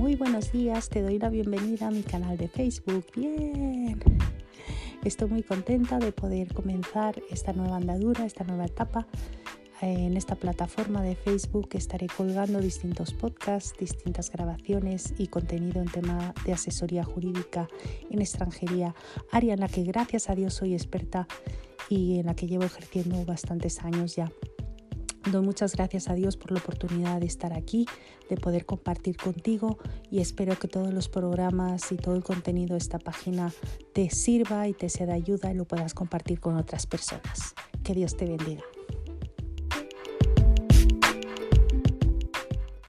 Muy buenos días, te doy la bienvenida a mi canal de Facebook. Bien. Estoy muy contenta de poder comenzar esta nueva andadura, esta nueva etapa. En esta plataforma de Facebook estaré colgando distintos podcasts, distintas grabaciones y contenido en tema de asesoría jurídica en extranjería, área en la que gracias a Dios soy experta y en la que llevo ejerciendo bastantes años ya. Doy muchas gracias a Dios por la oportunidad de estar aquí, de poder compartir contigo y espero que todos los programas y todo el contenido de esta página te sirva y te sea de ayuda y lo puedas compartir con otras personas. Que Dios te bendiga.